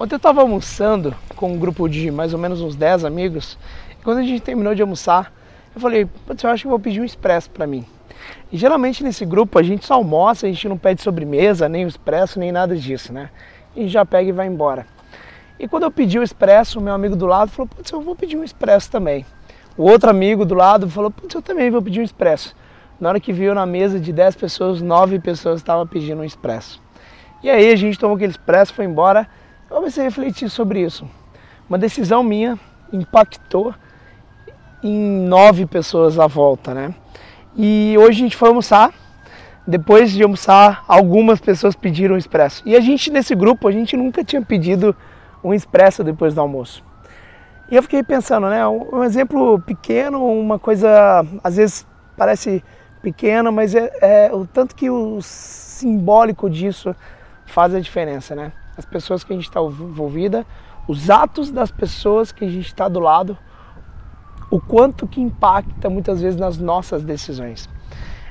Ontem eu estava almoçando com um grupo de mais ou menos uns 10 amigos. E quando a gente terminou de almoçar, eu falei, eu acho que vou pedir um expresso para mim. E geralmente nesse grupo a gente só almoça, a gente não pede sobremesa, nem o expresso, nem nada disso, né? E já pega e vai embora. E quando eu pedi o expresso, o meu amigo do lado falou, putz, eu vou pedir um expresso também. O outro amigo do lado falou, putz, eu também vou pedir um expresso. Na hora que viu na mesa de 10 pessoas, 9 pessoas estavam pedindo um expresso. E aí a gente tomou aquele expresso, foi embora eu comecei a refletir sobre isso. Uma decisão minha impactou em nove pessoas à volta, né? E hoje a gente foi almoçar. Depois de almoçar, algumas pessoas pediram um expresso. E a gente nesse grupo, a gente nunca tinha pedido um expresso depois do almoço. E eu fiquei pensando, né? Um exemplo pequeno, uma coisa às vezes parece pequena, mas é, é o tanto que o simbólico disso faz a diferença, né? As pessoas que a gente está envolvida, os atos das pessoas que a gente está do lado, o quanto que impacta muitas vezes nas nossas decisões.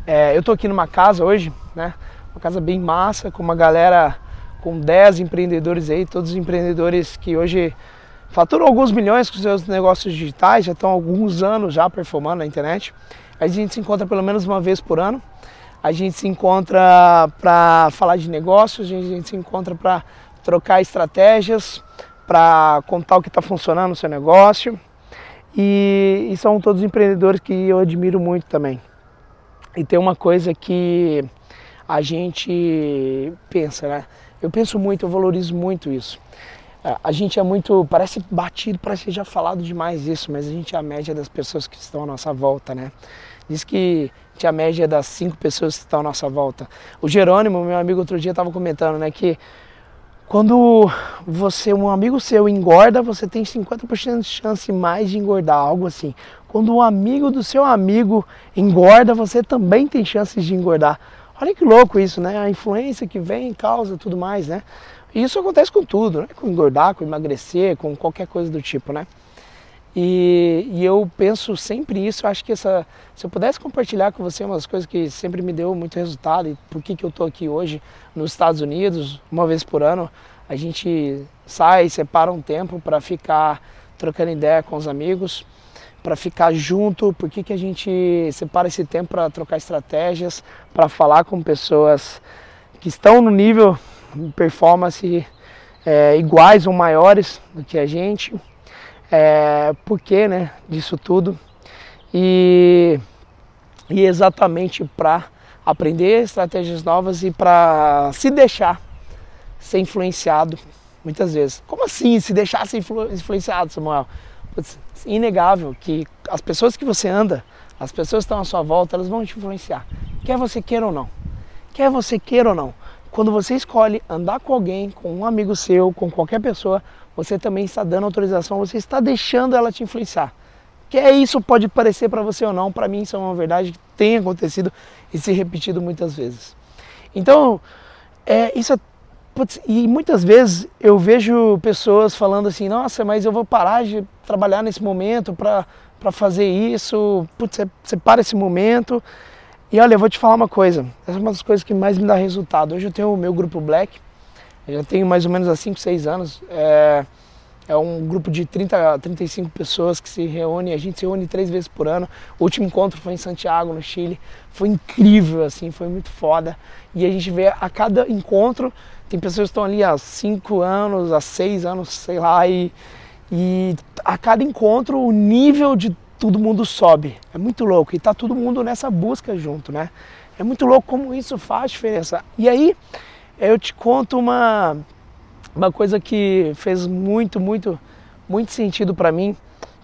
É, eu estou aqui numa casa hoje, né? Uma casa bem massa, com uma galera com 10 empreendedores aí, todos empreendedores que hoje faturam alguns milhões com seus negócios digitais, já estão alguns anos já performando na internet. A gente se encontra pelo menos uma vez por ano. A gente se encontra para falar de negócios, a gente se encontra para trocar estratégias para contar o que está funcionando no seu negócio. E, e, são todos empreendedores que eu admiro muito também. E tem uma coisa que a gente pensa, né? Eu penso muito, eu valorizo muito isso. A gente é muito, parece batido, parece já falado demais isso, mas a gente é a média das pessoas que estão à nossa volta, né? Diz que a gente é a média das cinco pessoas que estão à nossa volta. O Jerônimo, meu amigo, outro dia estava comentando, né, que quando você, um amigo seu engorda, você tem 50% de chance mais de engordar, algo assim. Quando um amigo do seu amigo engorda, você também tem chances de engordar. Olha que louco isso, né? A influência que vem, causa tudo mais, né? E isso acontece com tudo, né? Com engordar, com emagrecer, com qualquer coisa do tipo, né? E, e, eu penso sempre isso, acho que essa, se eu pudesse compartilhar com você umas coisas que sempre me deu muito resultado e por que, que eu estou aqui hoje nos Estados Unidos, uma vez por ano, a gente sai, separa um tempo para ficar trocando ideia com os amigos, para ficar junto, por que, que a gente separa esse tempo para trocar estratégias, para falar com pessoas que estão no nível de performance é, iguais ou maiores do que a gente é, porquê né, disso tudo e, e exatamente para aprender estratégias novas e para se deixar ser influenciado muitas vezes. Como assim se deixar ser influ influenciado, Samuel? Putz, inegável que as pessoas que você anda, as pessoas que estão à sua volta, elas vão te influenciar. Quer você queira ou não. Quer você queira ou não. Quando você escolhe andar com alguém, com um amigo seu, com qualquer pessoa, você também está dando autorização, você está deixando ela te influenciar. Que é isso pode parecer para você ou não, para mim isso é uma verdade que tem acontecido e se repetido muitas vezes. Então, é, isso é, putz, e muitas vezes eu vejo pessoas falando assim, nossa, mas eu vou parar de trabalhar nesse momento para fazer isso, putz, você, você para esse momento. E olha, eu vou te falar uma coisa, essa é uma das coisas que mais me dá resultado. Hoje eu tenho o meu grupo Black, eu já tenho mais ou menos há 5, 6 anos. É, é um grupo de 30 a 35 pessoas que se reúne, a gente se reúne três vezes por ano. O último encontro foi em Santiago, no Chile. Foi incrível, assim, foi muito foda. E a gente vê a cada encontro, tem pessoas que estão ali há 5 anos, há 6 anos, sei lá, e, e a cada encontro o nível de todo mundo sobe. É muito louco. E tá todo mundo nessa busca junto, né? É muito louco como isso faz diferença. E aí, eu te conto uma, uma coisa que fez muito, muito, muito sentido para mim,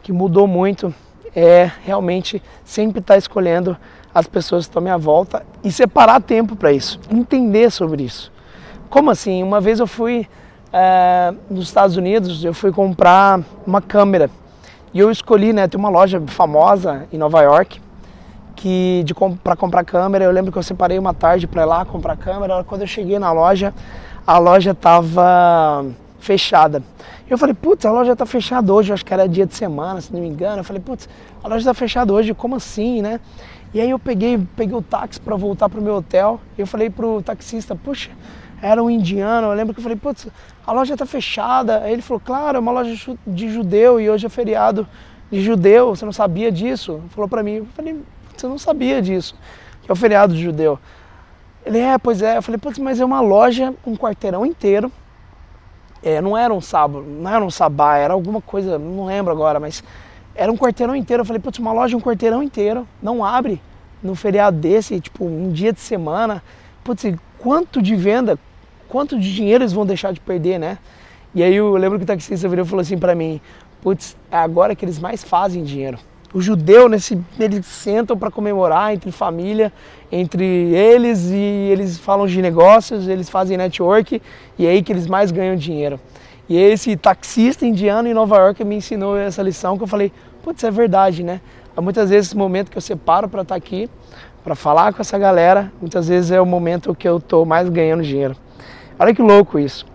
que mudou muito, é realmente sempre estar tá escolhendo as pessoas que estão à minha volta e separar tempo para isso, entender sobre isso. Como assim? Uma vez eu fui é, nos Estados Unidos, eu fui comprar uma câmera e eu escolhi, né, tem uma loja famosa em Nova York que de para comprar câmera, eu lembro que eu separei uma tarde para ir lá comprar câmera. Quando eu cheguei na loja, a loja estava fechada. Eu falei, putz, a loja está fechada hoje, acho que era dia de semana, se não me engano. Eu falei, putz, a loja está fechada hoje, como assim, né? E aí eu peguei, peguei o táxi para voltar pro meu hotel. Eu falei pro taxista, puxa, era um indiano. Eu lembro que eu falei, putz, a loja tá fechada. Aí ele falou, claro, é uma loja de judeu e hoje é feriado de judeu, você não sabia disso? Falou para mim, eu falei, você não sabia disso, que é o feriado de judeu. Ele, é, pois é. Eu falei, putz, mas é uma loja, um quarteirão inteiro. É, não era um sábado, não era um sabá, era alguma coisa, não lembro agora, mas era um quarteirão inteiro. Eu falei, putz, uma loja, um quarteirão inteiro, não abre no feriado desse, tipo, um dia de semana. Putz, quanto de venda, quanto de dinheiro eles vão deixar de perder, né? E aí eu lembro que o taxista virou e falou assim para mim, putz, é agora que eles mais fazem dinheiro. O judeu, nesse, eles sentam para comemorar entre família, entre eles e eles falam de negócios, eles fazem network e é aí que eles mais ganham dinheiro. E esse taxista indiano em Nova York me ensinou essa lição que eu falei, putz, é verdade, né? Muitas vezes esse momento que eu separo para estar tá aqui, para falar com essa galera, muitas vezes é o momento que eu estou mais ganhando dinheiro. Olha que louco isso.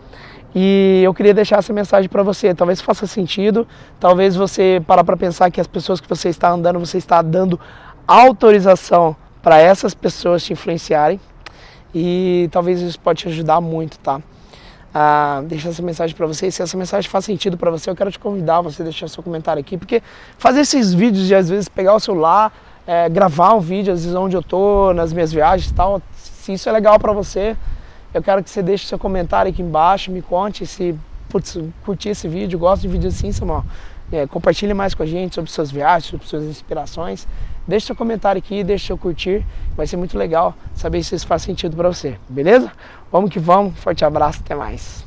E eu queria deixar essa mensagem para você. Talvez faça sentido, talvez você parar para pensar que as pessoas que você está andando, você está dando autorização para essas pessoas te influenciarem. E talvez isso pode te ajudar muito, tá? Ah, deixar essa mensagem para você. Se essa mensagem faz sentido para você, eu quero te convidar você deixar seu comentário aqui, porque fazer esses vídeos de às vezes pegar o celular, é, gravar um vídeo, às vezes onde eu tô, nas minhas viagens e tal, se isso é legal para você, eu quero que você deixe seu comentário aqui embaixo, me conte se putz, curtir esse vídeo, gosta de vídeo assim, Samuel. É, compartilhe mais com a gente sobre suas viagens, sobre suas inspirações. Deixe seu comentário aqui, deixe seu curtir. Vai ser muito legal saber se isso faz sentido para você, beleza? Vamos que vamos. Forte abraço, até mais.